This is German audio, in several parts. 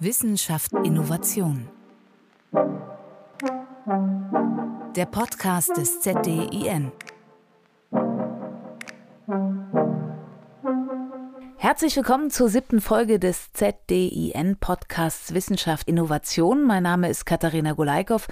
Wissenschaft Innovation. Der Podcast des ZDIN. Herzlich willkommen zur siebten Folge des ZDIN Podcasts Wissenschaft Innovation. Mein Name ist Katharina Golaikow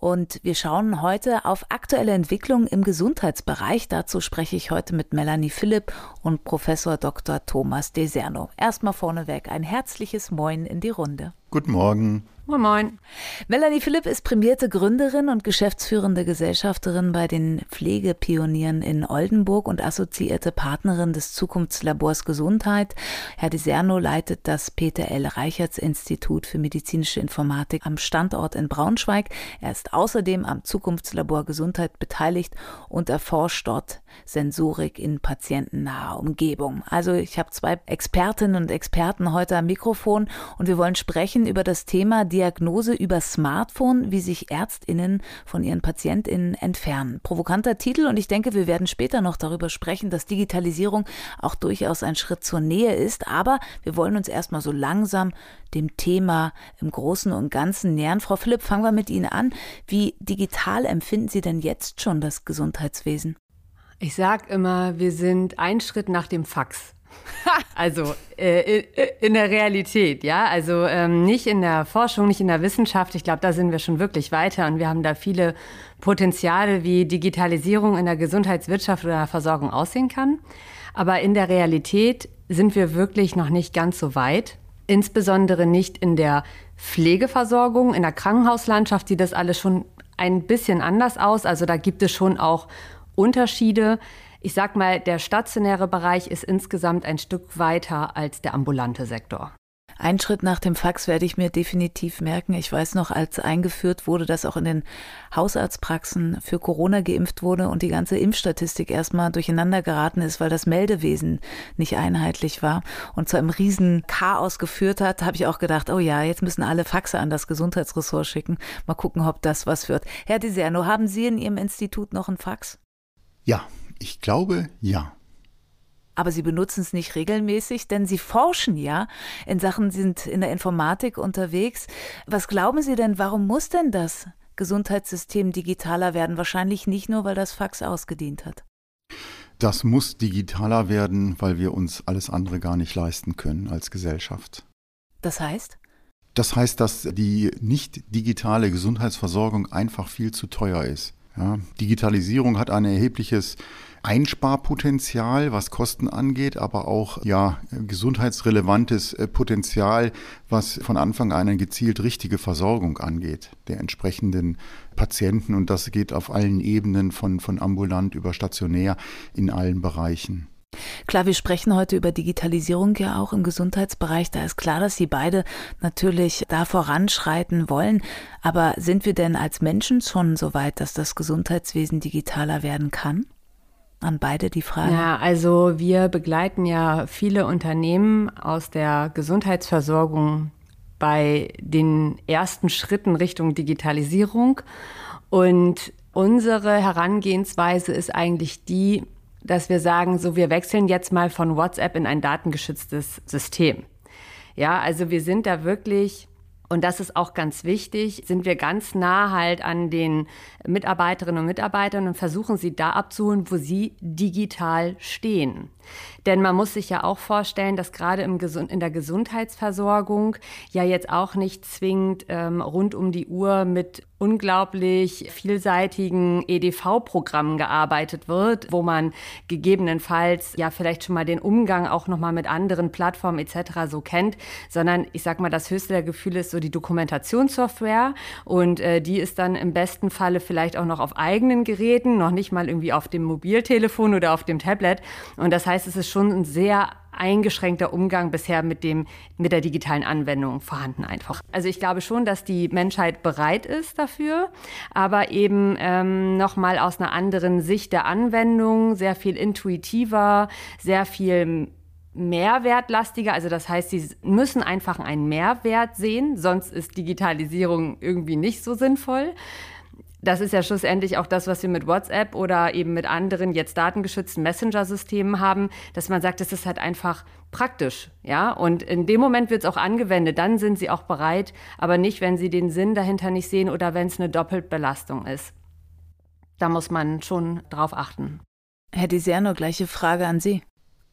und wir schauen heute auf aktuelle Entwicklungen im Gesundheitsbereich. Dazu spreche ich heute mit Melanie Philipp und Professor Dr. Thomas Deserno. Erstmal vorneweg ein herzliches Moin in die Runde. Guten Morgen. Moin Moin. Melanie Philipp ist prämierte Gründerin und geschäftsführende Gesellschafterin bei den Pflegepionieren in Oldenburg und assoziierte Partnerin des Zukunftslabors Gesundheit. Herr Deserno leitet das Peter L. Reichertz Institut für medizinische Informatik am Standort in Braunschweig. Er ist außerdem am Zukunftslabor Gesundheit beteiligt und erforscht dort Sensorik in patientennaher Umgebung. Also ich habe zwei Expertinnen und Experten heute am Mikrofon und wir wollen sprechen über das Thema Diagnose über Smartphone, wie sich Ärztinnen von ihren Patientinnen entfernen. Provokanter Titel und ich denke, wir werden später noch darüber sprechen, dass Digitalisierung auch durchaus ein Schritt zur Nähe ist, aber wir wollen uns erstmal so langsam dem Thema im Großen und Ganzen nähern. Frau Philipp, fangen wir mit Ihnen an. Wie digital empfinden Sie denn jetzt schon das Gesundheitswesen? Ich sag immer, wir sind einen Schritt nach dem Fax. also äh, in der Realität, ja. Also ähm, nicht in der Forschung, nicht in der Wissenschaft. Ich glaube, da sind wir schon wirklich weiter und wir haben da viele Potenziale, wie Digitalisierung in der Gesundheitswirtschaft oder Versorgung aussehen kann. Aber in der Realität sind wir wirklich noch nicht ganz so weit. Insbesondere nicht in der Pflegeversorgung, in der Krankenhauslandschaft sieht das alles schon ein bisschen anders aus. Also da gibt es schon auch Unterschiede. Ich sag mal, der stationäre Bereich ist insgesamt ein Stück weiter als der ambulante Sektor. Ein Schritt nach dem Fax werde ich mir definitiv merken. Ich weiß noch, als eingeführt wurde, dass auch in den Hausarztpraxen für Corona geimpft wurde und die ganze Impfstatistik erstmal durcheinander geraten ist, weil das Meldewesen nicht einheitlich war und zu einem riesen Chaos geführt hat, habe ich auch gedacht, oh ja, jetzt müssen alle Faxe an das Gesundheitsressort schicken. Mal gucken, ob das was wird. Herr Deserno, haben Sie in Ihrem Institut noch ein Fax? Ja, ich glaube ja. Aber Sie benutzen es nicht regelmäßig, denn Sie forschen ja in Sachen, Sie sind in der Informatik unterwegs. Was glauben Sie denn, warum muss denn das Gesundheitssystem digitaler werden? Wahrscheinlich nicht nur, weil das Fax ausgedient hat. Das muss digitaler werden, weil wir uns alles andere gar nicht leisten können als Gesellschaft. Das heißt? Das heißt, dass die nicht digitale Gesundheitsversorgung einfach viel zu teuer ist. Ja, Digitalisierung hat ein erhebliches Einsparpotenzial, was Kosten angeht, aber auch ja gesundheitsrelevantes äh, Potenzial, was von Anfang an eine gezielt richtige Versorgung angeht der entsprechenden Patienten und das geht auf allen Ebenen von von ambulant über stationär in allen Bereichen. Klar, wir sprechen heute über Digitalisierung ja auch im Gesundheitsbereich. Da ist klar, dass Sie beide natürlich da voranschreiten wollen. Aber sind wir denn als Menschen schon so weit, dass das Gesundheitswesen digitaler werden kann? An beide die Frage. Ja, also wir begleiten ja viele Unternehmen aus der Gesundheitsversorgung bei den ersten Schritten Richtung Digitalisierung. Und unsere Herangehensweise ist eigentlich die, dass wir sagen, so wir wechseln jetzt mal von WhatsApp in ein datengeschütztes System. Ja, also wir sind da wirklich und das ist auch ganz wichtig, sind wir ganz nah halt an den Mitarbeiterinnen und Mitarbeitern und versuchen sie da abzuholen, wo sie digital stehen. Denn man muss sich ja auch vorstellen, dass gerade im Gesund in der Gesundheitsversorgung ja jetzt auch nicht zwingend ähm, rund um die Uhr mit unglaublich vielseitigen EDV-Programmen gearbeitet wird, wo man gegebenenfalls ja vielleicht schon mal den Umgang auch noch mal mit anderen Plattformen etc. so kennt, sondern ich sag mal, das höchste der Gefühle ist so die Dokumentationssoftware und äh, die ist dann im besten Falle vielleicht auch noch auf eigenen Geräten, noch nicht mal irgendwie auf dem Mobiltelefon oder auf dem Tablet und das heißt, es ist schon ein sehr eingeschränkter Umgang bisher mit dem mit der digitalen Anwendung vorhanden einfach. Also ich glaube schon, dass die Menschheit bereit ist dafür, aber eben ähm, noch mal aus einer anderen Sicht der Anwendung, sehr viel intuitiver, sehr viel mehrwertlastiger. Also das heißt, sie müssen einfach einen Mehrwert sehen, sonst ist Digitalisierung irgendwie nicht so sinnvoll. das ist ja schlussendlich auch das, was wir mit WhatsApp oder eben mit anderen jetzt datengeschützten Messenger-Systemen haben, dass man sagt, es ist halt einfach praktisch, ja. Und in dem Moment wird es auch angewendet, dann sind sie auch bereit, aber nicht, wenn sie den Sinn dahinter nicht sehen oder wenn es eine Doppelbelastung ist. Da muss man schon drauf achten. Herr Diserno, gleiche Frage an Sie.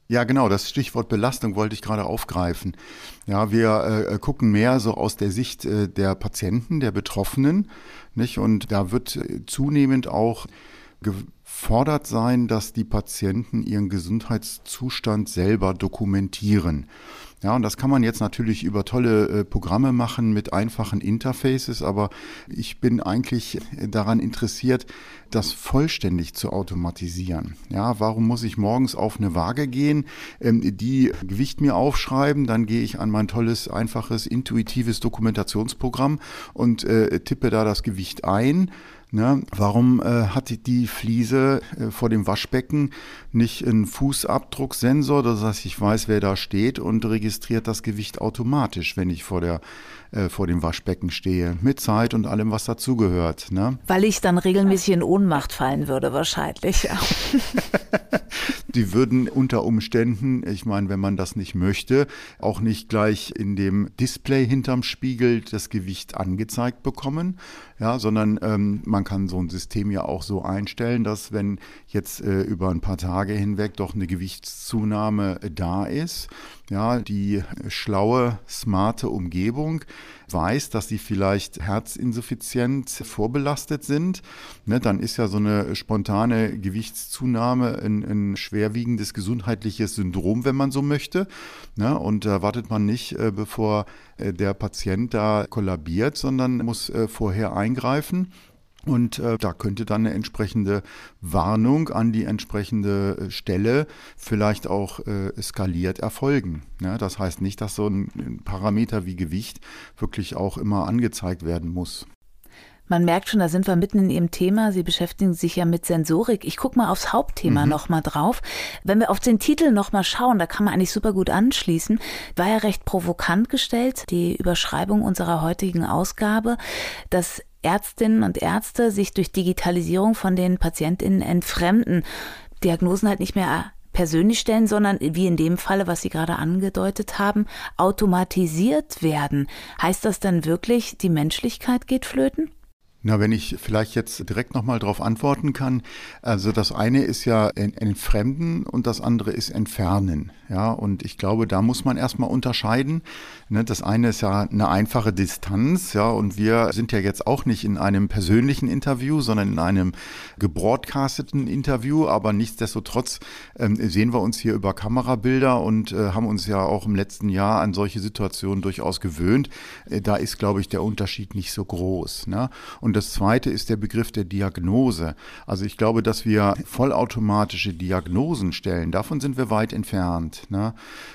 Ja, genau, das Stichwort Belastung wollte ich gerade aufgreifen. Ja, wir äh, gucken mehr so aus der Sicht äh, der Patienten, der Betroffenen, nicht? Und da wird äh, zunehmend auch gefordert sein, dass die Patienten ihren Gesundheitszustand selber dokumentieren. Ja, und das kann man jetzt natürlich über tolle äh, Programme machen mit einfachen Interfaces, aber ich bin eigentlich daran interessiert, das vollständig zu automatisieren. Ja, warum muss ich morgens auf eine Waage gehen, ähm, die Gewicht mir aufschreiben, dann gehe ich an mein tolles, einfaches, intuitives Dokumentationsprogramm und äh, tippe da das Gewicht ein Ne? Warum äh, hat die Fliese äh, vor dem Waschbecken nicht einen Fußabdrucksensor, das heißt, ich weiß, wer da steht und registriert das Gewicht automatisch, wenn ich vor, der, äh, vor dem Waschbecken stehe, mit Zeit und allem, was dazugehört. Ne? Weil ich dann regelmäßig in Ohnmacht fallen würde, wahrscheinlich. Die würden unter Umständen, ich meine, wenn man das nicht möchte, auch nicht gleich in dem Display hinterm Spiegel das Gewicht angezeigt bekommen, ja, sondern ähm, man kann so ein System ja auch so einstellen, dass wenn jetzt äh, über ein paar Tage hinweg doch eine Gewichtszunahme äh, da ist, ja, die schlaue, smarte Umgebung weiß, dass sie vielleicht herzinsuffizient vorbelastet sind, ne, dann ist ja so eine spontane Gewichtszunahme ein, ein schwerwiegendes gesundheitliches Syndrom, wenn man so möchte. Ne, und da wartet man nicht, äh, bevor äh, der Patient da kollabiert, sondern muss äh, vorher eingreifen. Und äh, da könnte dann eine entsprechende Warnung an die entsprechende äh, Stelle vielleicht auch äh, skaliert erfolgen. Ja, das heißt nicht, dass so ein, ein Parameter wie Gewicht wirklich auch immer angezeigt werden muss. Man merkt schon, da sind wir mitten in Ihrem Thema. Sie beschäftigen sich ja mit Sensorik. Ich gucke mal aufs Hauptthema mhm. nochmal drauf. Wenn wir auf den Titel nochmal schauen, da kann man eigentlich super gut anschließen. War ja recht provokant gestellt, die Überschreibung unserer heutigen Ausgabe, dass Ärztinnen und Ärzte sich durch Digitalisierung von den Patientinnen entfremden, Diagnosen halt nicht mehr persönlich stellen, sondern wie in dem Falle, was Sie gerade angedeutet haben, automatisiert werden. Heißt das dann wirklich, die Menschlichkeit geht flöten? Na, wenn ich vielleicht jetzt direkt nochmal darauf antworten kann. Also das eine ist ja entfremden und das andere ist entfernen. Ja, und ich glaube, da muss man erstmal unterscheiden. Ne, das eine ist ja eine einfache Distanz, ja, und wir sind ja jetzt auch nicht in einem persönlichen Interview, sondern in einem gebroadcasteten Interview, aber nichtsdestotrotz ähm, sehen wir uns hier über Kamerabilder und äh, haben uns ja auch im letzten Jahr an solche Situationen durchaus gewöhnt. Äh, da ist, glaube ich, der Unterschied nicht so groß. Ne? Und das zweite ist der Begriff der Diagnose. Also ich glaube, dass wir vollautomatische Diagnosen stellen, davon sind wir weit entfernt. Ne?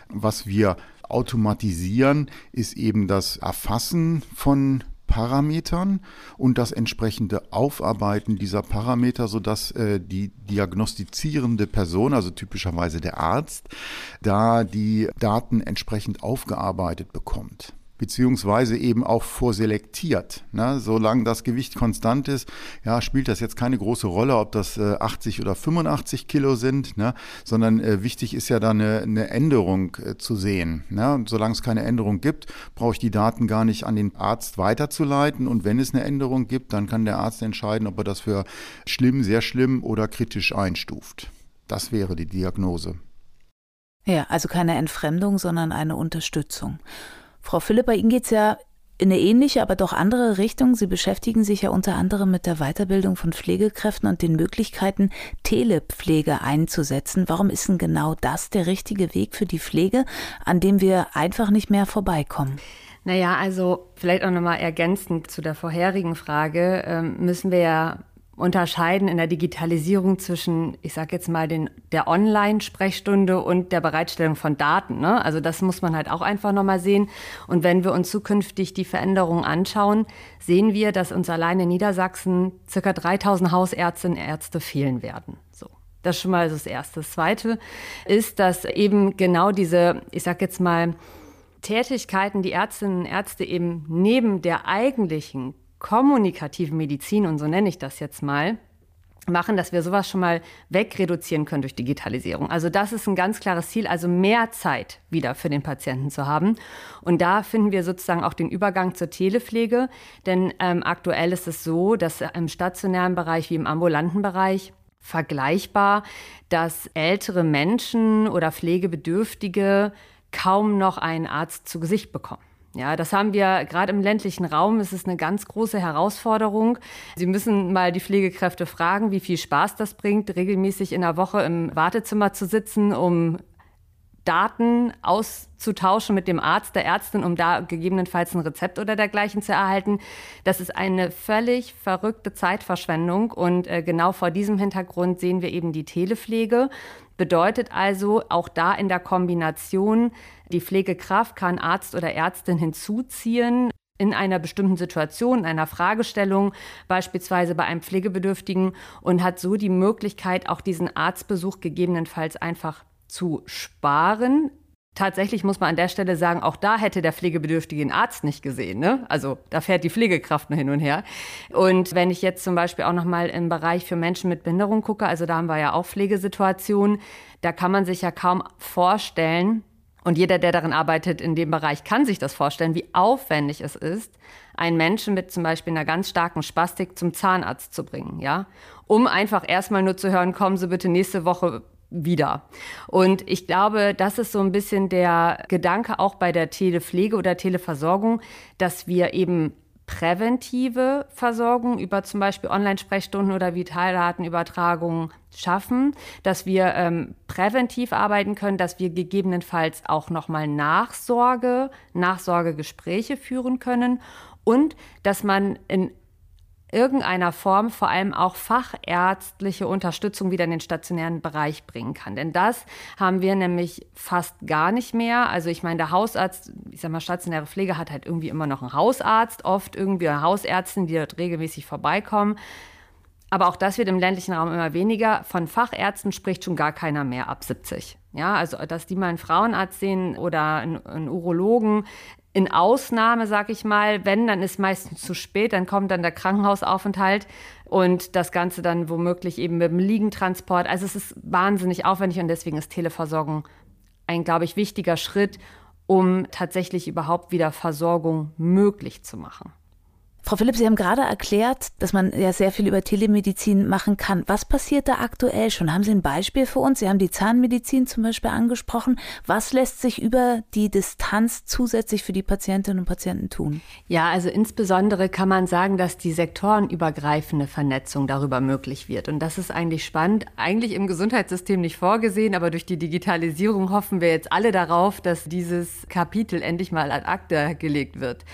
Was wir automatisieren, ist eben das Erfassen von Parametern und das entsprechende Aufarbeiten dieser Parameter, sodass äh, die diagnostizierende Person, also typischerweise der Arzt, da die Daten entsprechend aufgearbeitet bekommt beziehungsweise eben auch vorselektiert. Ne? Solange das Gewicht konstant ist, ja, spielt das jetzt keine große Rolle, ob das äh, 80 oder 85 Kilo sind, ne? sondern äh, wichtig ist ja da eine, eine Änderung äh, zu sehen. Ne? Und solange es keine Änderung gibt, brauche ich die Daten gar nicht an den Arzt weiterzuleiten. Und wenn es eine Änderung gibt, dann kann der Arzt entscheiden, ob er das für schlimm, sehr schlimm oder kritisch einstuft. Das wäre die Diagnose. Ja, also keine Entfremdung, sondern eine Unterstützung. Frau Philipp, bei Ihnen geht es ja in eine ähnliche, aber doch andere Richtung. Sie beschäftigen sich ja unter anderem mit der Weiterbildung von Pflegekräften und den Möglichkeiten, Telepflege einzusetzen. Warum ist denn genau das der richtige Weg für die Pflege, an dem wir einfach nicht mehr vorbeikommen? Naja, also vielleicht auch nochmal ergänzend zu der vorherigen Frage, ähm, müssen wir ja unterscheiden in der Digitalisierung zwischen, ich sage jetzt mal, den, der Online-Sprechstunde und der Bereitstellung von Daten. Ne? Also das muss man halt auch einfach nochmal sehen. Und wenn wir uns zukünftig die Veränderungen anschauen, sehen wir, dass uns allein in Niedersachsen circa 3000 Hausärztinnen und Ärzte fehlen werden. So. Das ist schon mal das Erste. Das Zweite ist, dass eben genau diese, ich sage jetzt mal, Tätigkeiten, die Ärztinnen und Ärzte eben neben der eigentlichen kommunikativen Medizin, und so nenne ich das jetzt mal, machen, dass wir sowas schon mal wegreduzieren können durch Digitalisierung. Also das ist ein ganz klares Ziel, also mehr Zeit wieder für den Patienten zu haben. Und da finden wir sozusagen auch den Übergang zur Telepflege, denn ähm, aktuell ist es so, dass im stationären Bereich wie im ambulanten Bereich vergleichbar, dass ältere Menschen oder Pflegebedürftige kaum noch einen Arzt zu Gesicht bekommen. Ja, das haben wir gerade im ländlichen Raum. Es ist eine ganz große Herausforderung. Sie müssen mal die Pflegekräfte fragen, wie viel Spaß das bringt, regelmäßig in der Woche im Wartezimmer zu sitzen, um Daten auszutauschen mit dem Arzt, der Ärztin, um da gegebenenfalls ein Rezept oder dergleichen zu erhalten. Das ist eine völlig verrückte Zeitverschwendung und äh, genau vor diesem Hintergrund sehen wir eben die Telepflege. Bedeutet also auch da in der Kombination, die Pflegekraft kann Arzt oder Ärztin hinzuziehen, in einer bestimmten Situation, in einer Fragestellung, beispielsweise bei einem Pflegebedürftigen und hat so die Möglichkeit, auch diesen Arztbesuch gegebenenfalls einfach zu sparen. Tatsächlich muss man an der Stelle sagen, auch da hätte der Pflegebedürftige den Arzt nicht gesehen. Ne? Also da fährt die Pflegekraft nur hin und her. Und wenn ich jetzt zum Beispiel auch noch mal im Bereich für Menschen mit Behinderung gucke, also da haben wir ja auch Pflegesituationen, da kann man sich ja kaum vorstellen, und jeder, der darin arbeitet in dem Bereich, kann sich das vorstellen, wie aufwendig es ist, einen Menschen mit zum Beispiel einer ganz starken Spastik zum Zahnarzt zu bringen, ja, um einfach erstmal nur zu hören, kommen Sie bitte nächste Woche wieder. Und ich glaube, das ist so ein bisschen der Gedanke auch bei der Telepflege oder Televersorgung, dass wir eben präventive Versorgung über zum Beispiel Online-Sprechstunden oder Vitaldatenübertragungen schaffen, dass wir ähm, präventiv arbeiten können, dass wir gegebenenfalls auch nochmal Nachsorge, Nachsorgegespräche führen können und dass man in irgendeiner Form vor allem auch fachärztliche Unterstützung wieder in den stationären Bereich bringen kann. Denn das haben wir nämlich fast gar nicht mehr. Also ich meine, der Hausarzt, ich sag mal, stationäre Pflege hat halt irgendwie immer noch einen Hausarzt, oft irgendwie eine Hausärztin, die dort regelmäßig vorbeikommen. Aber auch das wird im ländlichen Raum immer weniger. Von Fachärzten spricht schon gar keiner mehr ab 70. Ja, also dass die mal einen Frauenarzt sehen oder einen, einen Urologen, in Ausnahme, sag ich mal, wenn, dann ist meistens zu spät, dann kommt dann der Krankenhausaufenthalt und das Ganze dann womöglich eben mit dem Liegentransport. Also es ist wahnsinnig aufwendig und deswegen ist Televersorgung ein, glaube ich, wichtiger Schritt, um tatsächlich überhaupt wieder Versorgung möglich zu machen. Frau Philipp, Sie haben gerade erklärt, dass man ja sehr viel über Telemedizin machen kann. Was passiert da aktuell schon? Haben Sie ein Beispiel für uns? Sie haben die Zahnmedizin zum Beispiel angesprochen. Was lässt sich über die Distanz zusätzlich für die Patientinnen und Patienten tun? Ja, also insbesondere kann man sagen, dass die sektorenübergreifende Vernetzung darüber möglich wird. Und das ist eigentlich spannend. Eigentlich im Gesundheitssystem nicht vorgesehen, aber durch die Digitalisierung hoffen wir jetzt alle darauf, dass dieses Kapitel endlich mal ad acta gelegt wird.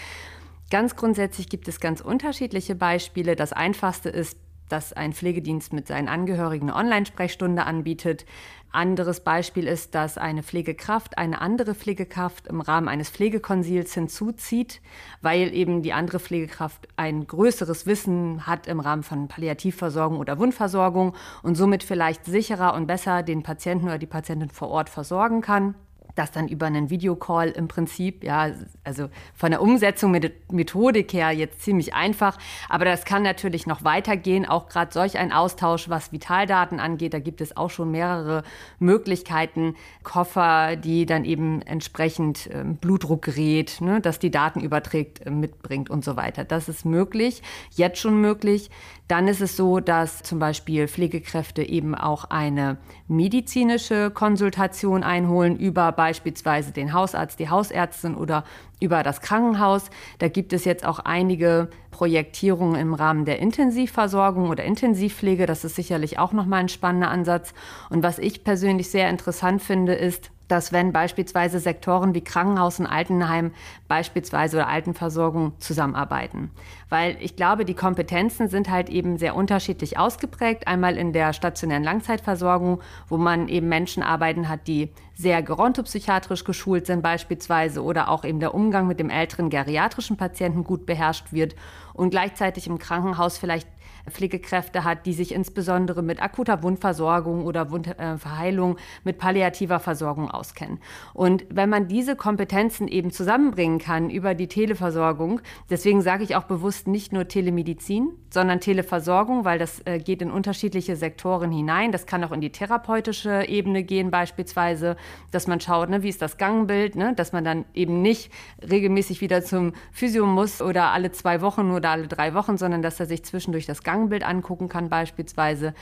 Ganz grundsätzlich gibt es ganz unterschiedliche Beispiele. Das einfachste ist, dass ein Pflegedienst mit seinen Angehörigen eine Online-Sprechstunde anbietet. Anderes Beispiel ist, dass eine Pflegekraft eine andere Pflegekraft im Rahmen eines Pflegekonsils hinzuzieht, weil eben die andere Pflegekraft ein größeres Wissen hat im Rahmen von Palliativversorgung oder Wundversorgung und somit vielleicht sicherer und besser den Patienten oder die Patientin vor Ort versorgen kann das dann über einen Videocall im Prinzip, ja, also von der Umsetzung mit Methodik her jetzt ziemlich einfach, aber das kann natürlich noch weitergehen, auch gerade solch ein Austausch, was Vitaldaten angeht, da gibt es auch schon mehrere Möglichkeiten, Koffer, die dann eben entsprechend äh, Blutdruckgerät, ne, das die Daten überträgt, äh, mitbringt und so weiter. Das ist möglich, jetzt schon möglich. Dann ist es so, dass zum Beispiel Pflegekräfte eben auch eine medizinische Konsultation einholen über beispielsweise den Hausarzt, die Hausärztin oder über das Krankenhaus. Da gibt es jetzt auch einige Projektierungen im Rahmen der Intensivversorgung oder Intensivpflege. Das ist sicherlich auch nochmal ein spannender Ansatz. Und was ich persönlich sehr interessant finde, ist, dass wenn beispielsweise Sektoren wie Krankenhaus und Altenheim beispielsweise oder Altenversorgung zusammenarbeiten. Weil ich glaube, die Kompetenzen sind halt eben sehr unterschiedlich ausgeprägt. Einmal in der stationären Langzeitversorgung, wo man eben Menschen arbeiten hat, die sehr gerontopsychiatrisch geschult sind beispielsweise oder auch eben der Umgang mit dem älteren geriatrischen Patienten gut beherrscht wird und gleichzeitig im Krankenhaus vielleicht Pflegekräfte hat, die sich insbesondere mit akuter Wundversorgung oder Wundverheilung, äh, mit palliativer Versorgung auskennen. Und wenn man diese Kompetenzen eben zusammenbringen kann über die Televersorgung, deswegen sage ich auch bewusst nicht nur Telemedizin, sondern Televersorgung, weil das äh, geht in unterschiedliche Sektoren hinein. Das kann auch in die therapeutische Ebene gehen beispielsweise, dass man schaut, ne, wie ist das Gangbild, ne, dass man dann eben nicht regelmäßig wieder zum Physio muss oder alle zwei Wochen oder alle drei Wochen, sondern dass er sich zwischendurch das Gangbild angucken kann beispielsweise.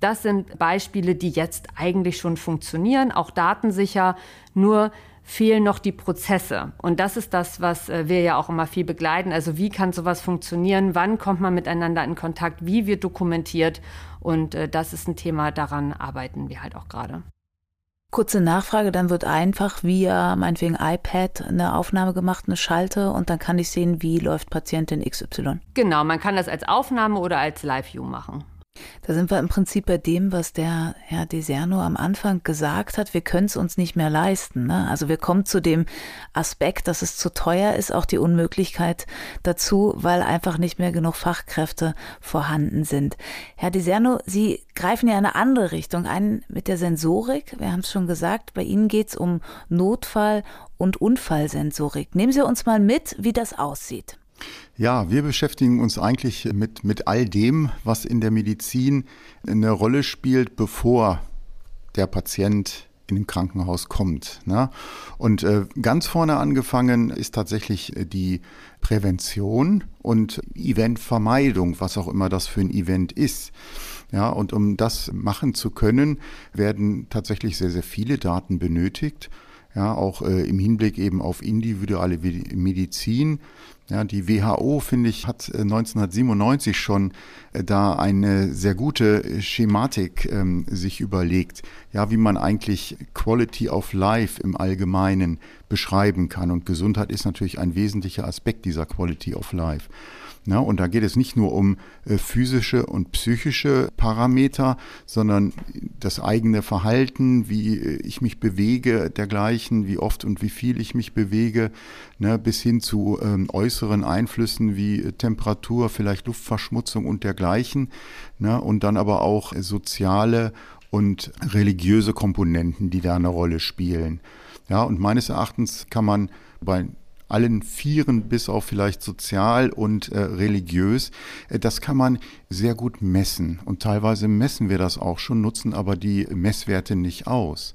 Das sind Beispiele, die jetzt eigentlich schon funktionieren, auch datensicher, nur fehlen noch die Prozesse. Und das ist das, was äh, wir ja auch immer viel begleiten. Also wie kann sowas funktionieren? Wann kommt man miteinander in Kontakt? Wie wird dokumentiert? Und äh, das ist ein Thema, daran arbeiten wir halt auch gerade. Kurze Nachfrage, dann wird einfach via meinetwegen iPad eine Aufnahme gemacht, eine Schalte und dann kann ich sehen, wie läuft Patientin XY. Genau, man kann das als Aufnahme oder als Live-View machen. Da sind wir im Prinzip bei dem, was der Herr Deserno am Anfang gesagt hat. Wir können es uns nicht mehr leisten. Ne? Also wir kommen zu dem Aspekt, dass es zu teuer ist, auch die Unmöglichkeit dazu, weil einfach nicht mehr genug Fachkräfte vorhanden sind. Herr Deserno, Sie greifen ja eine andere Richtung ein mit der Sensorik. Wir haben es schon gesagt, bei Ihnen geht es um Notfall- und Unfallsensorik. Nehmen Sie uns mal mit, wie das aussieht. Ja, wir beschäftigen uns eigentlich mit, mit all dem, was in der Medizin eine Rolle spielt, bevor der Patient in ein Krankenhaus kommt. Ne? Und äh, ganz vorne angefangen ist tatsächlich die Prävention und Eventvermeidung, was auch immer das für ein Event ist. Ja, und um das machen zu können, werden tatsächlich sehr, sehr viele Daten benötigt. Ja, auch äh, im Hinblick eben auf individuelle Medizin. Ja, die WHO, finde ich, hat 1997 äh, schon äh, da eine sehr gute Schematik ähm, sich überlegt, ja, wie man eigentlich Quality of Life im Allgemeinen beschreiben kann. Und Gesundheit ist natürlich ein wesentlicher Aspekt dieser Quality of Life. Ja, und da geht es nicht nur um äh, physische und psychische Parameter, sondern das eigene Verhalten, wie äh, ich mich bewege, dergleichen, wie oft und wie viel ich mich bewege, ne, bis hin zu ähm, äußeren Einflüssen wie äh, Temperatur, vielleicht Luftverschmutzung und dergleichen. Ne, und dann aber auch soziale und religiöse Komponenten, die da eine Rolle spielen. Ja, und meines Erachtens kann man bei allen Vieren bis auf vielleicht sozial und äh, religiös. Äh, das kann man sehr gut messen und teilweise messen wir das auch schon, nutzen aber die Messwerte nicht aus.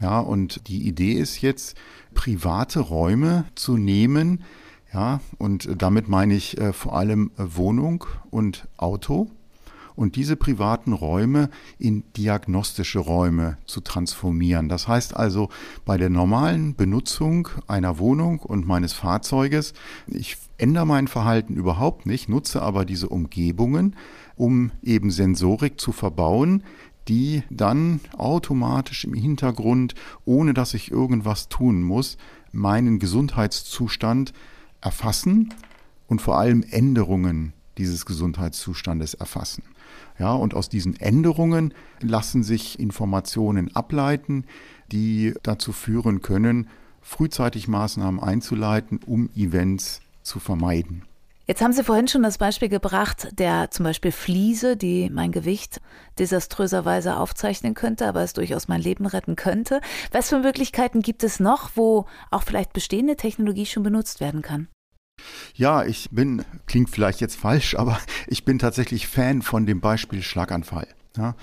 Ja, und die Idee ist jetzt, private Räume zu nehmen, ja, und damit meine ich äh, vor allem Wohnung und Auto und diese privaten Räume in diagnostische Räume zu transformieren. Das heißt also, bei der normalen Benutzung einer Wohnung und meines Fahrzeuges, ich ändere mein Verhalten überhaupt nicht, nutze aber diese Umgebungen, um eben Sensorik zu verbauen, die dann automatisch im Hintergrund, ohne dass ich irgendwas tun muss, meinen Gesundheitszustand erfassen und vor allem Änderungen dieses Gesundheitszustandes erfassen. Ja, und aus diesen Änderungen lassen sich Informationen ableiten, die dazu führen können, frühzeitig Maßnahmen einzuleiten, um Events zu vermeiden. Jetzt haben Sie vorhin schon das Beispiel gebracht, der zum Beispiel Fliese, die mein Gewicht desaströserweise aufzeichnen könnte, aber es durchaus mein Leben retten könnte. Was für Möglichkeiten gibt es noch, wo auch vielleicht bestehende Technologie schon benutzt werden kann? Ja, ich bin, klingt vielleicht jetzt falsch, aber ich bin tatsächlich Fan von dem Beispiel Schlaganfall. Ja,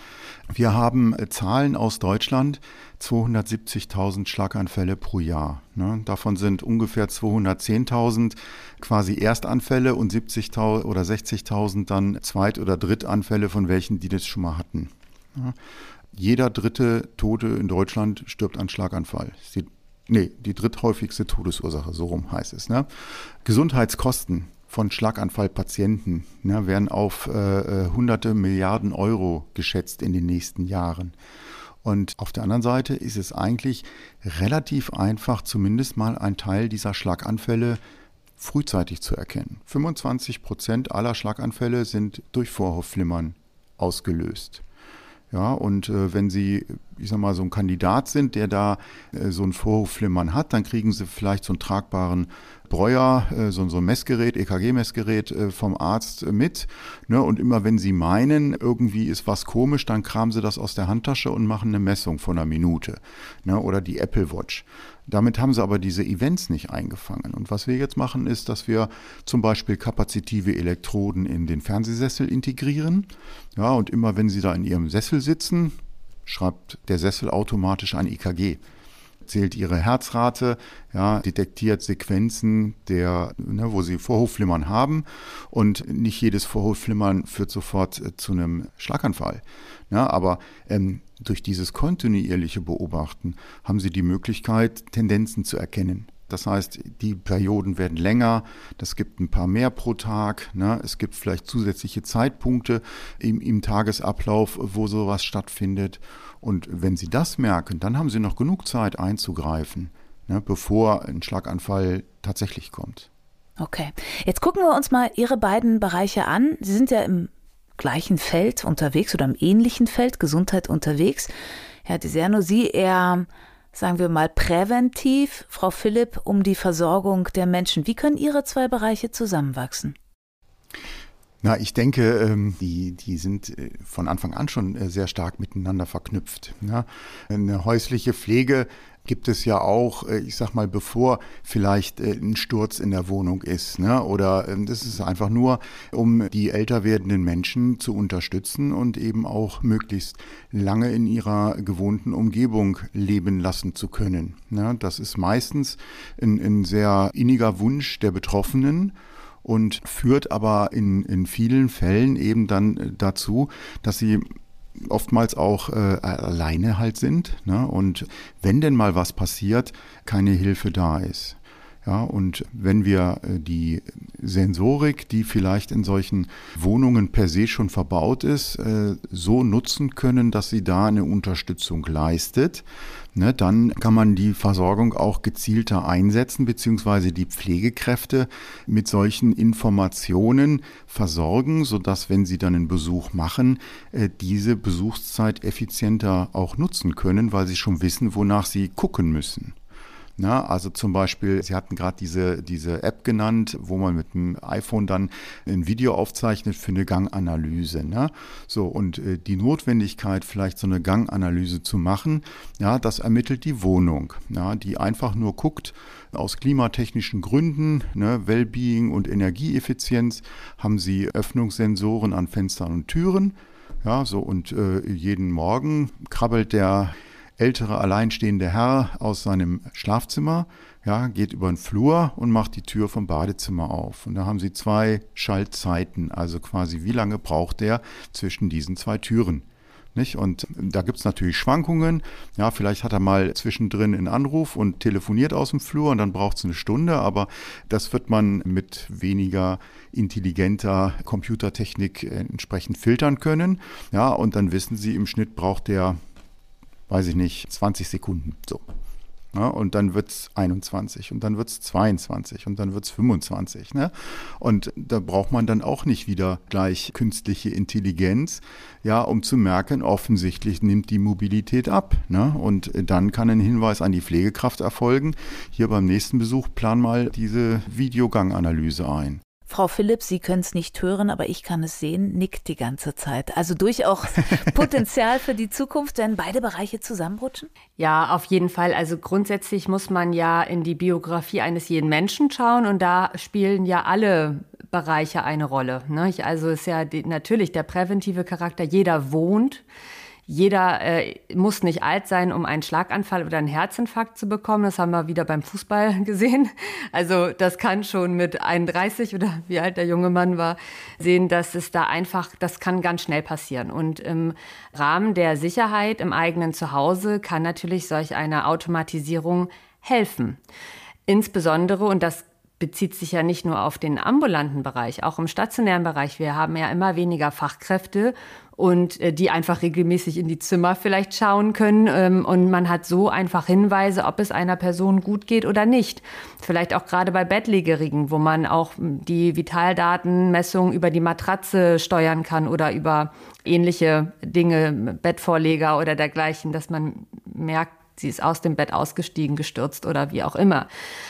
wir haben äh, Zahlen aus Deutschland, 270.000 Schlaganfälle pro Jahr. Ne? Davon sind ungefähr 210.000 quasi Erstanfälle und 70.000 oder 60.000 dann Zweit- oder Drittanfälle von welchen, die das schon mal hatten. Ja? Jeder dritte Tote in Deutschland stirbt an Schlaganfall. Das ist die nee, die dritthäufigste Todesursache, so rum heißt es. Ne? Gesundheitskosten von Schlaganfallpatienten ne, werden auf äh, äh, hunderte Milliarden Euro geschätzt in den nächsten Jahren. Und auf der anderen Seite ist es eigentlich relativ einfach, zumindest mal einen Teil dieser Schlaganfälle frühzeitig zu erkennen. 25 Prozent aller Schlaganfälle sind durch Vorhofflimmern ausgelöst. Ja, und äh, wenn Sie, ich sag mal, so ein Kandidat sind, der da äh, so ein Vorhofflimmern hat, dann kriegen Sie vielleicht so einen tragbaren Breuer, äh, so, so ein Messgerät, EKG-Messgerät äh, vom Arzt mit. Ne? Und immer wenn Sie meinen, irgendwie ist was komisch, dann kramen Sie das aus der Handtasche und machen eine Messung von einer Minute. Ne? Oder die Apple Watch. Damit haben sie aber diese Events nicht eingefangen. Und was wir jetzt machen, ist, dass wir zum Beispiel kapazitive Elektroden in den Fernsehsessel integrieren. Ja, und immer wenn sie da in ihrem Sessel sitzen, schreibt der Sessel automatisch ein EKG zählt ihre Herzrate, ja, detektiert Sequenzen, der, ne, wo sie Vorhofflimmern haben und nicht jedes Vorhofflimmern führt sofort äh, zu einem Schlaganfall. Ja, aber ähm, durch dieses kontinuierliche Beobachten haben Sie die Möglichkeit, Tendenzen zu erkennen. Das heißt, die Perioden werden länger, das gibt ein paar mehr pro Tag, ne? es gibt vielleicht zusätzliche Zeitpunkte im, im Tagesablauf, wo sowas stattfindet. Und wenn Sie das merken, dann haben Sie noch genug Zeit einzugreifen, ne? bevor ein Schlaganfall tatsächlich kommt. Okay, jetzt gucken wir uns mal Ihre beiden Bereiche an. Sie sind ja im gleichen Feld unterwegs oder im ähnlichen Feld Gesundheit unterwegs. Herr Deserno, Sie eher, sagen wir mal, präventiv, Frau Philipp, um die Versorgung der Menschen. Wie können Ihre zwei Bereiche zusammenwachsen? Na, ich denke, ähm, die, die sind äh, von Anfang an schon äh, sehr stark miteinander verknüpft. Eine häusliche Pflege gibt es ja auch, äh, ich sag mal, bevor vielleicht ein Sturz in der Wohnung ist. Ne? Oder ähm, das ist einfach nur, um die älter werdenden Menschen zu unterstützen und eben auch möglichst lange in ihrer gewohnten Umgebung leben lassen zu können. Ne? Das ist meistens ein, ein sehr inniger Wunsch der Betroffenen und führt aber in, in vielen Fällen eben dann äh, dazu, dass sie oftmals auch äh, alleine halt sind ne? und wenn denn mal was passiert, keine Hilfe da ist. Ja, und wenn wir äh, die Sensorik, die vielleicht in solchen Wohnungen per se schon verbaut ist, äh, so nutzen können, dass sie da eine Unterstützung leistet, ne, dann kann man die Versorgung auch gezielter einsetzen, beziehungsweise die Pflegekräfte mit solchen Informationen versorgen, sodass, wenn sie dann einen Besuch machen, äh, diese Besuchszeit effizienter auch nutzen können, weil sie schon wissen, wonach sie gucken müssen. Na, also zum Beispiel, Sie hatten gerade diese, diese App genannt, wo man mit dem iPhone dann ein Video aufzeichnet für eine Ganganalyse. Ne? So, und äh, die Notwendigkeit, vielleicht so eine Ganganalyse zu machen, ja, das ermittelt die Wohnung, ja, die einfach nur guckt, aus klimatechnischen Gründen, ne, Wellbeing und Energieeffizienz, haben sie Öffnungssensoren an Fenstern und Türen. Ja, so und äh, jeden Morgen krabbelt der ältere alleinstehende Herr aus seinem Schlafzimmer, ja, geht über den Flur und macht die Tür vom Badezimmer auf. Und da haben sie zwei Schaltzeiten, also quasi wie lange braucht der zwischen diesen zwei Türen. Nicht? Und da gibt es natürlich Schwankungen. Ja, vielleicht hat er mal zwischendrin einen Anruf und telefoniert aus dem Flur und dann braucht es eine Stunde, aber das wird man mit weniger intelligenter Computertechnik entsprechend filtern können. Ja, und dann wissen Sie, im Schnitt braucht der weiß ich nicht, 20 Sekunden. So. Ja, und dann wird es 21 und dann wird es 22 und dann wird es 25. Ne? Und da braucht man dann auch nicht wieder gleich künstliche Intelligenz, ja, um zu merken, offensichtlich nimmt die Mobilität ab. Ne? Und dann kann ein Hinweis an die Pflegekraft erfolgen. Hier beim nächsten Besuch plan mal diese Videoganganalyse ein. Frau Philipp, Sie können es nicht hören, aber ich kann es sehen, nickt die ganze Zeit. Also durchaus Potenzial für die Zukunft, wenn beide Bereiche zusammenrutschen? Ja, auf jeden Fall. Also grundsätzlich muss man ja in die Biografie eines jeden Menschen schauen und da spielen ja alle Bereiche eine Rolle. Ne? Also ist ja die, natürlich der präventive Charakter, jeder wohnt. Jeder äh, muss nicht alt sein, um einen Schlaganfall oder einen Herzinfarkt zu bekommen. Das haben wir wieder beim Fußball gesehen. Also das kann schon mit 31 oder wie alt der junge Mann war, sehen, dass es da einfach, das kann ganz schnell passieren. Und im Rahmen der Sicherheit im eigenen Zuhause kann natürlich solch eine Automatisierung helfen. Insbesondere, und das bezieht sich ja nicht nur auf den ambulanten Bereich, auch im stationären Bereich. Wir haben ja immer weniger Fachkräfte und äh, die einfach regelmäßig in die Zimmer vielleicht schauen können. Ähm, und man hat so einfach Hinweise, ob es einer Person gut geht oder nicht. Vielleicht auch gerade bei Bettlägerigen, wo man auch die Vitaldatenmessung über die Matratze steuern kann oder über ähnliche Dinge, Bettvorleger oder dergleichen, dass man merkt, sie ist aus dem Bett ausgestiegen, gestürzt oder wie auch immer.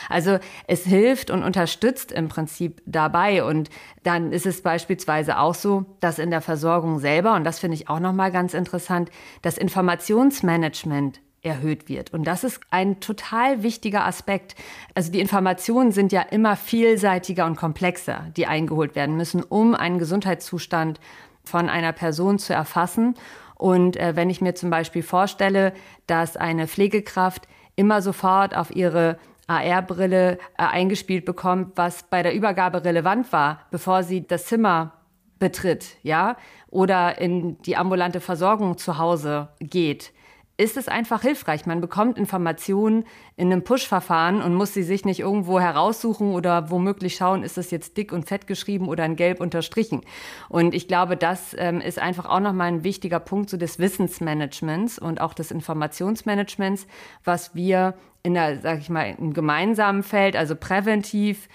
Also es hilft und unterstützt im Prinzip dabei. Und dann ist es beispielsweise auch so, dass in der Versorgung selber, und das finde ich auch nochmal ganz interessant, das Informationsmanagement erhöht wird. Und das ist ein total wichtiger Aspekt. Also die Informationen sind ja immer vielseitiger und komplexer, die eingeholt werden müssen, um einen Gesundheitszustand von einer Person zu erfassen. Und äh, wenn ich mir zum Beispiel vorstelle, dass eine Pflegekraft immer sofort auf ihre AR-Brille äh, eingespielt bekommt, was bei der Übergabe relevant war, bevor sie das Zimmer betritt, ja, oder in die ambulante Versorgung zu Hause geht, ist es einfach hilfreich. Man bekommt Informationen in einem Push-Verfahren und muss sie sich nicht irgendwo heraussuchen oder womöglich schauen, ist das jetzt dick und fett geschrieben oder in gelb unterstrichen. Und ich glaube, das ähm, ist einfach auch nochmal ein wichtiger Punkt so des Wissensmanagements und auch des Informationsmanagements, was wir in der, sag ich mal, im gemeinsamen Feld, also präventiv,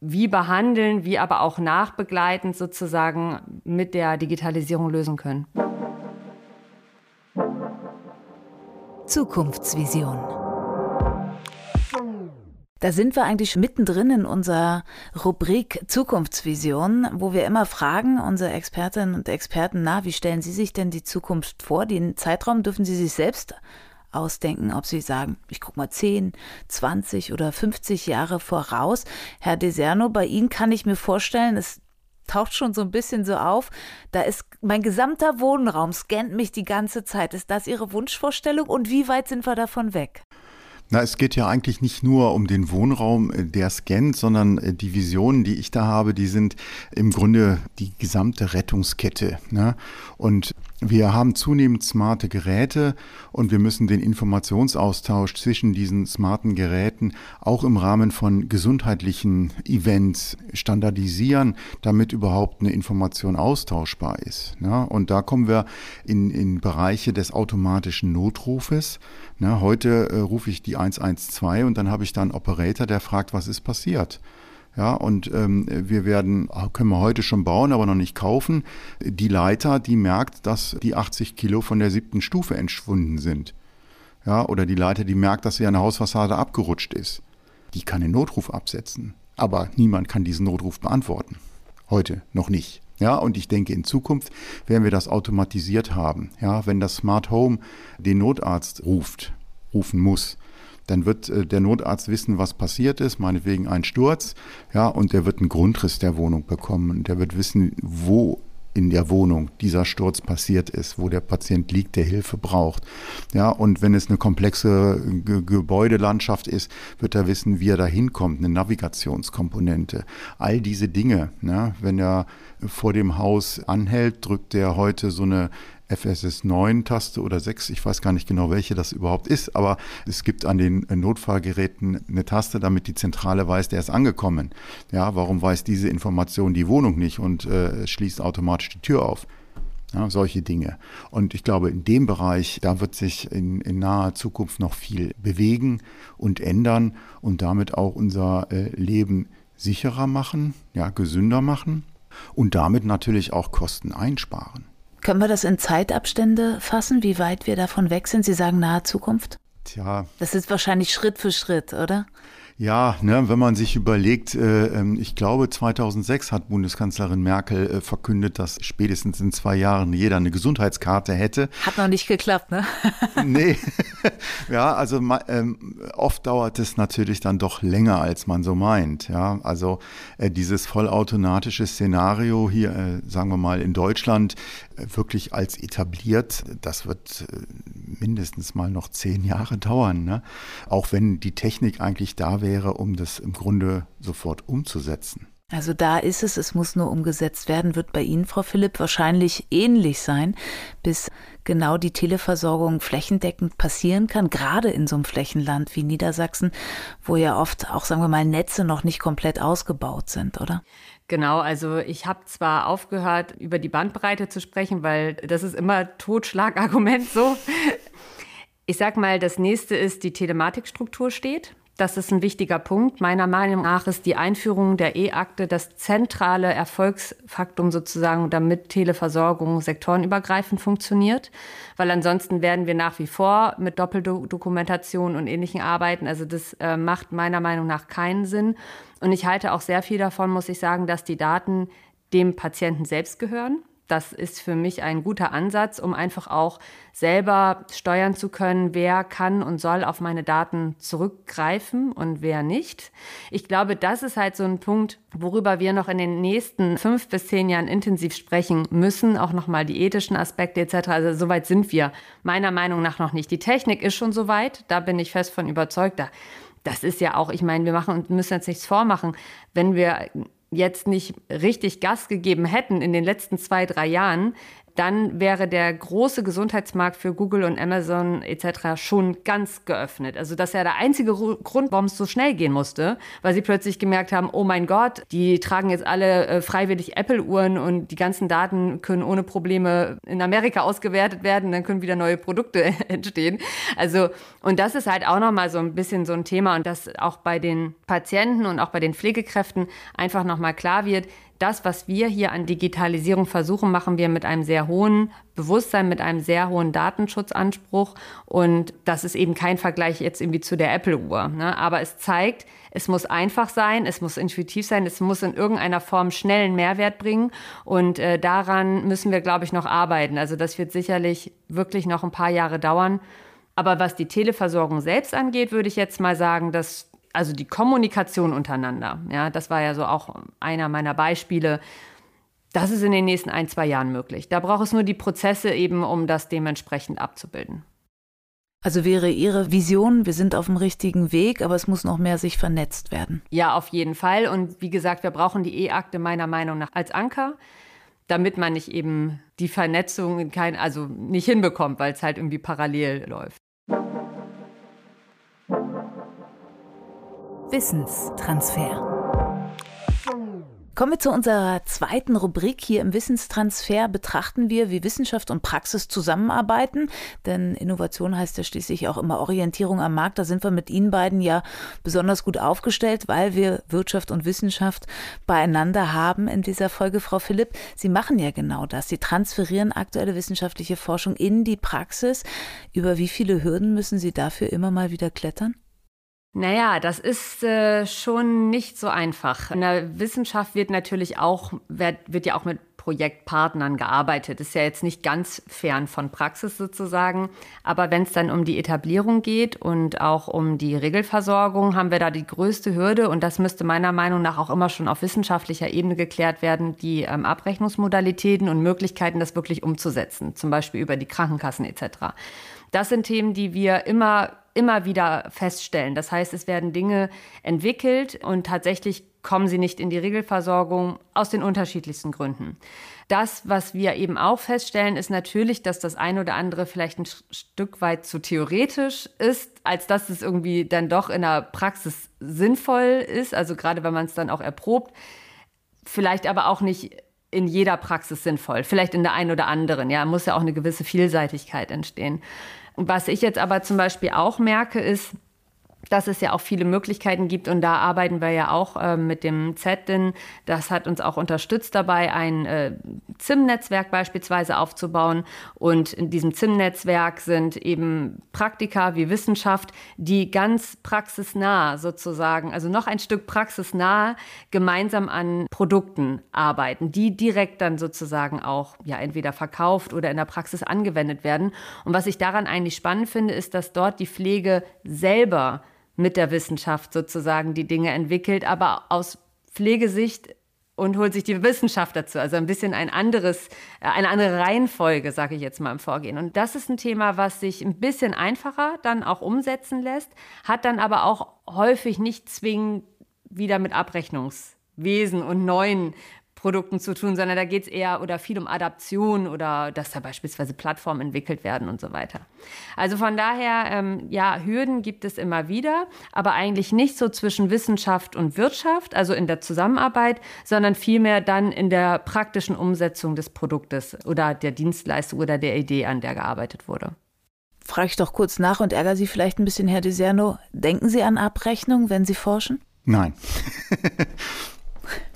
wie behandeln, wie aber auch nachbegleitend sozusagen mit der Digitalisierung lösen können. Zukunftsvision. Da sind wir eigentlich mittendrin in unserer Rubrik Zukunftsvision, wo wir immer fragen, unsere Expertinnen und Experten, na, wie stellen Sie sich denn die Zukunft vor? Den Zeitraum dürfen Sie sich selbst ausdenken, ob Sie sagen, ich gucke mal 10, 20 oder 50 Jahre voraus. Herr Deserno, bei Ihnen kann ich mir vorstellen, es taucht schon so ein bisschen so auf. Da ist mein gesamter Wohnraum scannt mich die ganze Zeit. Ist das Ihre Wunschvorstellung und wie weit sind wir davon weg? Na, es geht ja eigentlich nicht nur um den Wohnraum, äh, der scannt, sondern äh, die Visionen, die ich da habe, die sind im Grunde die gesamte Rettungskette. Ne? Und wir haben zunehmend smarte Geräte und wir müssen den Informationsaustausch zwischen diesen smarten Geräten auch im Rahmen von gesundheitlichen Events standardisieren, damit überhaupt eine Information austauschbar ist. Ne? Und da kommen wir in, in Bereiche des automatischen Notrufes. Ne? Heute äh, rufe ich die 112 und dann habe ich da einen Operator, der fragt, was ist passiert. Ja, und ähm, wir werden, können wir heute schon bauen, aber noch nicht kaufen. Die Leiter, die merkt, dass die 80 Kilo von der siebten Stufe entschwunden sind. Ja, oder die Leiter, die merkt, dass sie der Hausfassade abgerutscht ist. Die kann den Notruf absetzen. Aber niemand kann diesen Notruf beantworten. Heute noch nicht. Ja, und ich denke, in Zukunft werden wir das automatisiert haben. Ja, wenn das Smart Home den Notarzt ruft, rufen muss, dann wird äh, der Notarzt wissen, was passiert ist, meinetwegen ein Sturz, ja, und der wird einen Grundriss der Wohnung bekommen. Der wird wissen, wo in der Wohnung dieser Sturz passiert ist, wo der Patient liegt, der Hilfe braucht. Ja, und wenn es eine komplexe Ge Gebäudelandschaft ist, wird er wissen, wie er da hinkommt, eine Navigationskomponente. All diese Dinge, ja, wenn er vor dem Haus anhält, drückt er heute so eine FSS 9 Taste oder 6, ich weiß gar nicht genau, welche das überhaupt ist, aber es gibt an den Notfallgeräten eine Taste, damit die Zentrale weiß, der ist angekommen. Ja, warum weiß diese Information die Wohnung nicht und äh, schließt automatisch die Tür auf? Ja, solche Dinge. Und ich glaube, in dem Bereich, da wird sich in, in naher Zukunft noch viel bewegen und ändern und damit auch unser äh, Leben sicherer machen, ja, gesünder machen und damit natürlich auch Kosten einsparen. Können wir das in Zeitabstände fassen, wie weit wir davon weg sind? Sie sagen nahe Zukunft? Tja. Das ist wahrscheinlich Schritt für Schritt, oder? Ja, ne, wenn man sich überlegt, äh, ähm, ich glaube 2006 hat Bundeskanzlerin Merkel äh, verkündet, dass spätestens in zwei Jahren jeder eine Gesundheitskarte hätte. Hat noch nicht geklappt, ne? nee, ja, also ähm, oft dauert es natürlich dann doch länger, als man so meint. Ja, also äh, dieses vollautomatische Szenario hier, äh, sagen wir mal in Deutschland, äh, wirklich als etabliert, das wird äh, mindestens mal noch zehn Jahre dauern. Ne? Auch wenn die Technik eigentlich da wäre, um das im Grunde sofort umzusetzen. Also da ist es, es muss nur umgesetzt werden, wird bei Ihnen, Frau Philipp, wahrscheinlich ähnlich sein. Bis genau die Televersorgung flächendeckend passieren kann, gerade in so einem Flächenland wie Niedersachsen, wo ja oft auch, sagen wir mal, Netze noch nicht komplett ausgebaut sind, oder? Genau, also ich habe zwar aufgehört, über die Bandbreite zu sprechen, weil das ist immer Totschlagargument so. Ich sag mal, das nächste ist, die Telematikstruktur steht. Das ist ein wichtiger Punkt. Meiner Meinung nach ist die Einführung der E-Akte das zentrale Erfolgsfaktum sozusagen, damit Televersorgung sektorenübergreifend funktioniert. Weil ansonsten werden wir nach wie vor mit Doppeldokumentation und ähnlichen arbeiten. Also das äh, macht meiner Meinung nach keinen Sinn. Und ich halte auch sehr viel davon, muss ich sagen, dass die Daten dem Patienten selbst gehören. Das ist für mich ein guter Ansatz, um einfach auch selber steuern zu können, wer kann und soll auf meine Daten zurückgreifen und wer nicht. Ich glaube, das ist halt so ein Punkt, worüber wir noch in den nächsten fünf bis zehn Jahren intensiv sprechen müssen, auch nochmal die ethischen Aspekte etc. Also soweit sind wir meiner Meinung nach noch nicht. Die Technik ist schon soweit, da bin ich fest von überzeugt. Das ist ja auch, ich meine, wir machen und müssen jetzt nichts vormachen. Wenn wir jetzt nicht richtig Gas gegeben hätten in den letzten zwei, drei Jahren, dann wäre der große Gesundheitsmarkt für Google und Amazon etc. schon ganz geöffnet. Also das ist ja der einzige Grund, warum es so schnell gehen musste, weil sie plötzlich gemerkt haben, oh mein Gott, die tragen jetzt alle äh, freiwillig Apple-Uhren und die ganzen Daten können ohne Probleme in Amerika ausgewertet werden, dann können wieder neue Produkte entstehen. Also und das ist halt auch nochmal so ein bisschen so ein Thema und das auch bei den Patienten und auch bei den Pflegekräften einfach nochmal klar wird, das, was wir hier an Digitalisierung versuchen, machen wir mit einem sehr hohen Bewusstsein, mit einem sehr hohen Datenschutzanspruch. Und das ist eben kein Vergleich jetzt irgendwie zu der Apple-Uhr. Ne? Aber es zeigt, es muss einfach sein, es muss intuitiv sein, es muss in irgendeiner Form schnellen Mehrwert bringen. Und äh, daran müssen wir, glaube ich, noch arbeiten. Also das wird sicherlich wirklich noch ein paar Jahre dauern. Aber was die Televersorgung selbst angeht, würde ich jetzt mal sagen, dass also die Kommunikation untereinander, ja, das war ja so auch einer meiner Beispiele. Das ist in den nächsten ein, zwei Jahren möglich. Da braucht es nur die Prozesse eben, um das dementsprechend abzubilden. Also wäre Ihre Vision, wir sind auf dem richtigen Weg, aber es muss noch mehr sich vernetzt werden. Ja, auf jeden Fall. Und wie gesagt, wir brauchen die E-Akte meiner Meinung nach als Anker, damit man nicht eben die Vernetzung kein, also nicht hinbekommt, weil es halt irgendwie parallel läuft. Wissenstransfer. Kommen wir zu unserer zweiten Rubrik. Hier im Wissenstransfer betrachten wir, wie Wissenschaft und Praxis zusammenarbeiten. Denn Innovation heißt ja schließlich auch immer Orientierung am Markt. Da sind wir mit Ihnen beiden ja besonders gut aufgestellt, weil wir Wirtschaft und Wissenschaft beieinander haben in dieser Folge. Frau Philipp, Sie machen ja genau das. Sie transferieren aktuelle wissenschaftliche Forschung in die Praxis. Über wie viele Hürden müssen Sie dafür immer mal wieder klettern? Naja, das ist äh, schon nicht so einfach. In der Wissenschaft wird natürlich auch, wird, wird ja auch mit Projektpartnern gearbeitet. Ist ja jetzt nicht ganz fern von Praxis sozusagen. Aber wenn es dann um die Etablierung geht und auch um die Regelversorgung, haben wir da die größte Hürde. Und das müsste meiner Meinung nach auch immer schon auf wissenschaftlicher Ebene geklärt werden, die ähm, Abrechnungsmodalitäten und Möglichkeiten, das wirklich umzusetzen. Zum Beispiel über die Krankenkassen etc. Das sind Themen, die wir immer immer wieder feststellen. Das heißt, es werden Dinge entwickelt und tatsächlich kommen sie nicht in die Regelversorgung aus den unterschiedlichsten Gründen. Das, was wir eben auch feststellen, ist natürlich, dass das eine oder andere vielleicht ein Stück weit zu theoretisch ist, als dass es irgendwie dann doch in der Praxis sinnvoll ist. Also gerade wenn man es dann auch erprobt. Vielleicht aber auch nicht in jeder Praxis sinnvoll. Vielleicht in der einen oder anderen. Ja, muss ja auch eine gewisse Vielseitigkeit entstehen. Was ich jetzt aber zum Beispiel auch merke, ist, dass es ja auch viele Möglichkeiten gibt und da arbeiten wir ja auch äh, mit dem ZDIN. Das hat uns auch unterstützt dabei, ein äh, ZIM-Netzwerk beispielsweise aufzubauen. Und in diesem ZIM-Netzwerk sind eben Praktika wie Wissenschaft, die ganz praxisnah sozusagen, also noch ein Stück praxisnah gemeinsam an Produkten arbeiten, die direkt dann sozusagen auch ja entweder verkauft oder in der Praxis angewendet werden. Und was ich daran eigentlich spannend finde, ist, dass dort die Pflege selber mit der Wissenschaft sozusagen die Dinge entwickelt, aber aus Pflegesicht und holt sich die Wissenschaft dazu. Also ein bisschen ein anderes, äh, eine andere Reihenfolge, sage ich jetzt mal im Vorgehen. Und das ist ein Thema, was sich ein bisschen einfacher dann auch umsetzen lässt, hat dann aber auch häufig nicht zwingend wieder mit Abrechnungswesen und neuen Produkten zu tun, sondern da geht es eher oder viel um Adaption oder dass da beispielsweise Plattformen entwickelt werden und so weiter. Also von daher, ähm, ja, Hürden gibt es immer wieder, aber eigentlich nicht so zwischen Wissenschaft und Wirtschaft, also in der Zusammenarbeit, sondern vielmehr dann in der praktischen Umsetzung des Produktes oder der Dienstleistung oder der Idee, an der gearbeitet wurde. Frage ich doch kurz nach und ärgere Sie vielleicht ein bisschen, Herr Deserno. Denken Sie an Abrechnung, wenn Sie forschen? Nein.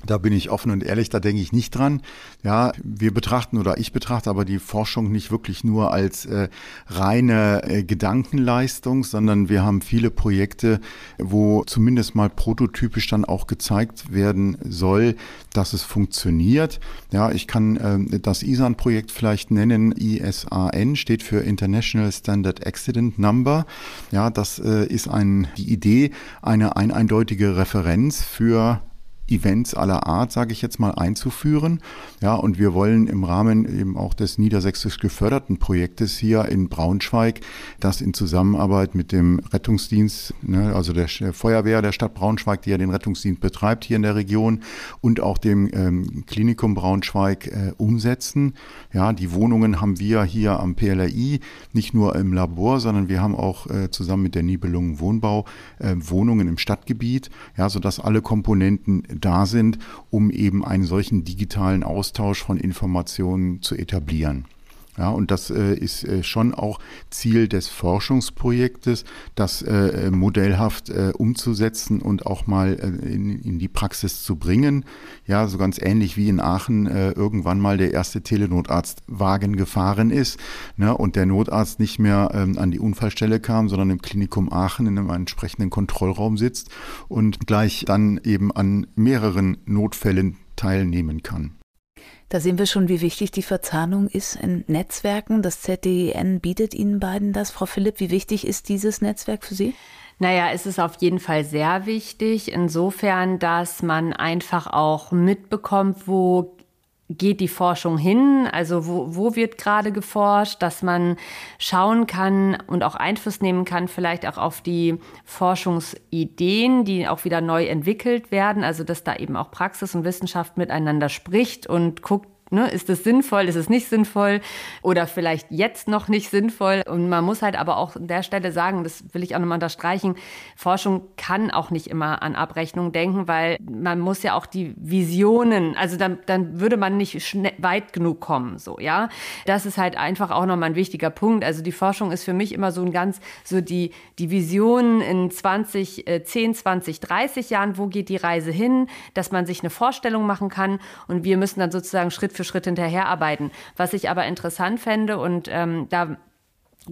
Da bin ich offen und ehrlich, da denke ich nicht dran. Ja, wir betrachten oder ich betrachte aber die Forschung nicht wirklich nur als äh, reine äh, Gedankenleistung, sondern wir haben viele Projekte, wo zumindest mal prototypisch dann auch gezeigt werden soll, dass es funktioniert. Ja, ich kann äh, das ISAN-Projekt vielleicht nennen. ISAN steht für International Standard Accident Number. Ja, das äh, ist ein, die Idee, eine ein eindeutige Referenz für Events aller Art, sage ich jetzt mal, einzuführen. Ja, und wir wollen im Rahmen eben auch des niedersächsisch geförderten Projektes hier in Braunschweig, das in Zusammenarbeit mit dem Rettungsdienst, ne, also der Feuerwehr der Stadt Braunschweig, die ja den Rettungsdienst betreibt hier in der Region, und auch dem ähm, Klinikum Braunschweig äh, umsetzen. Ja, die Wohnungen haben wir hier am PLRI, nicht nur im Labor, sondern wir haben auch äh, zusammen mit der Nibelungen Wohnbau äh, Wohnungen im Stadtgebiet, ja, sodass alle Komponenten da sind, um eben einen solchen digitalen Austausch von Informationen zu etablieren. Ja, und das äh, ist äh, schon auch Ziel des Forschungsprojektes, das äh, modellhaft äh, umzusetzen und auch mal äh, in, in, die Praxis zu bringen. Ja, so ganz ähnlich wie in Aachen äh, irgendwann mal der erste Telenotarztwagen gefahren ist ne, und der Notarzt nicht mehr ähm, an die Unfallstelle kam, sondern im Klinikum Aachen in einem entsprechenden Kontrollraum sitzt und gleich dann eben an mehreren Notfällen teilnehmen kann. Da sehen wir schon, wie wichtig die Verzahnung ist in Netzwerken. Das ZDN bietet Ihnen beiden das. Frau Philipp, wie wichtig ist dieses Netzwerk für Sie? Naja, es ist auf jeden Fall sehr wichtig, insofern, dass man einfach auch mitbekommt, wo geht die Forschung hin? Also wo, wo wird gerade geforscht, dass man schauen kann und auch Einfluss nehmen kann, vielleicht auch auf die Forschungsideen, die auch wieder neu entwickelt werden. Also dass da eben auch Praxis und Wissenschaft miteinander spricht und guckt, Ne, ist es sinnvoll, ist es nicht sinnvoll oder vielleicht jetzt noch nicht sinnvoll? Und man muss halt aber auch an der Stelle sagen, das will ich auch nochmal unterstreichen, Forschung kann auch nicht immer an Abrechnung denken, weil man muss ja auch die Visionen, also dann, dann würde man nicht schnell, weit genug kommen, so, ja. Das ist halt einfach auch nochmal ein wichtiger Punkt. Also die Forschung ist für mich immer so ein ganz, so die, die Visionen in 20, äh, 10, 20, 30 Jahren, wo geht die Reise hin, dass man sich eine Vorstellung machen kann und wir müssen dann sozusagen Schritt für für Schritt hinterherarbeiten. Was ich aber interessant fände und ähm, da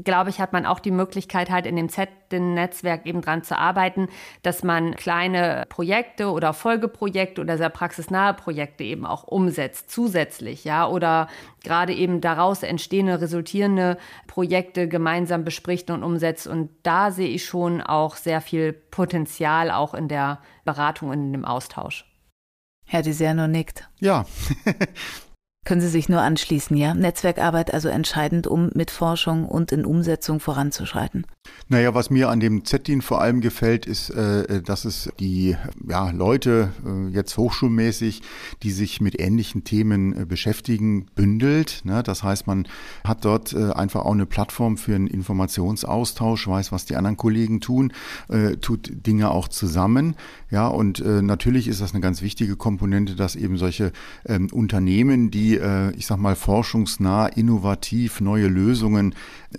glaube ich, hat man auch die Möglichkeit, halt in dem Z-Netzwerk eben dran zu arbeiten, dass man kleine Projekte oder Folgeprojekte oder sehr praxisnahe Projekte eben auch umsetzt, zusätzlich, ja, oder gerade eben daraus entstehende, resultierende Projekte gemeinsam bespricht und umsetzt. Und da sehe ich schon auch sehr viel Potenzial auch in der Beratung und in dem Austausch. Herr Deserno nickt. Ja, Können Sie sich nur anschließen, ja? Netzwerkarbeit also entscheidend, um mit Forschung und in Umsetzung voranzuschreiten. Naja, was mir an dem ZDIN vor allem gefällt, ist, äh, dass es die ja, Leute äh, jetzt hochschulmäßig, die sich mit ähnlichen Themen äh, beschäftigen, bündelt. Ne? Das heißt, man hat dort einfach auch eine Plattform für einen Informationsaustausch, weiß, was die anderen Kollegen tun, tut Dinge auch zusammen. Ja, und natürlich ist das eine ganz wichtige Komponente, dass eben solche ähm, Unternehmen, die, ich sag mal, forschungsnah, innovativ neue Lösungen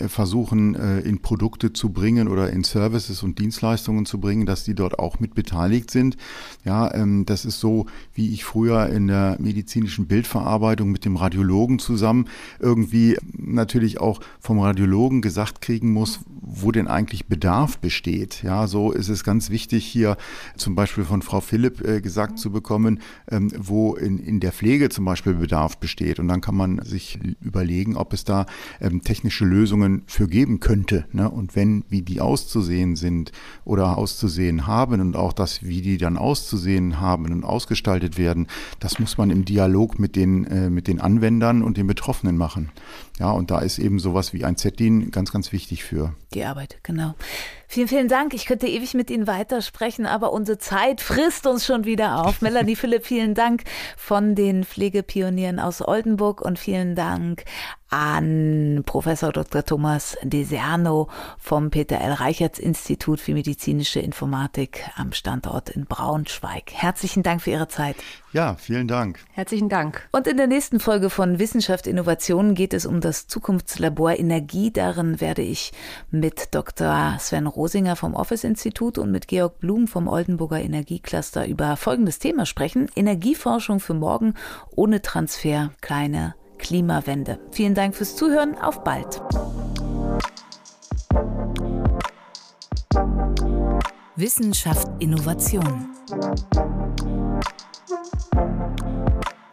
versuchen, in Produkte zu bringen oder in Services und Dienstleistungen zu bringen, dass die dort auch mit beteiligt sind. Ja, ähm, das ist so, wie ich früher in der medizinischen Bildverarbeitung mit dem Radiologen zusammen irgendwie natürlich auch vom Radiologen gesagt kriegen muss, wo denn eigentlich Bedarf besteht. Ja, so ist es ganz wichtig hier zum Beispiel von Frau Philipp äh, gesagt zu bekommen, ähm, wo in, in der Pflege zum Beispiel Bedarf besteht. Und dann kann man sich überlegen, ob es da ähm, technische Lösungen für geben könnte. Ne? Und wenn wie die auszusehen sind oder auszusehen haben und auch das, wie die dann auszusehen haben und ausgestaltet werden, das muss man im Dialog mit den, äh, mit den Anwendern und den Betroffenen machen. Ja, und da ist eben sowas wie ein ZDIN ganz, ganz wichtig für. Die Arbeit, genau. Vielen, vielen Dank. Ich könnte ewig mit Ihnen weitersprechen, aber unsere Zeit frisst uns schon wieder auf. Melanie Philipp, vielen Dank von den Pflegepionieren aus Oldenburg und vielen Dank an Professor Dr. Thomas Deserno vom Peter L. Reichertz Institut für medizinische Informatik am Standort in Braunschweig. Herzlichen Dank für Ihre Zeit. Ja, vielen Dank. Herzlichen Dank. Und in der nächsten Folge von Wissenschaft Innovation geht es um das Zukunftslabor Energie. Darin werde ich mit Dr. Sven Rosinger vom Office Institut und mit Georg Blum vom Oldenburger Energiecluster über folgendes Thema sprechen. Energieforschung für morgen ohne Transfer, kleine Klimawende. Vielen Dank fürs Zuhören. Auf bald. Wissenschaft Innovation.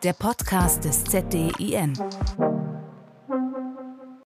Der Podcast des ZDIN.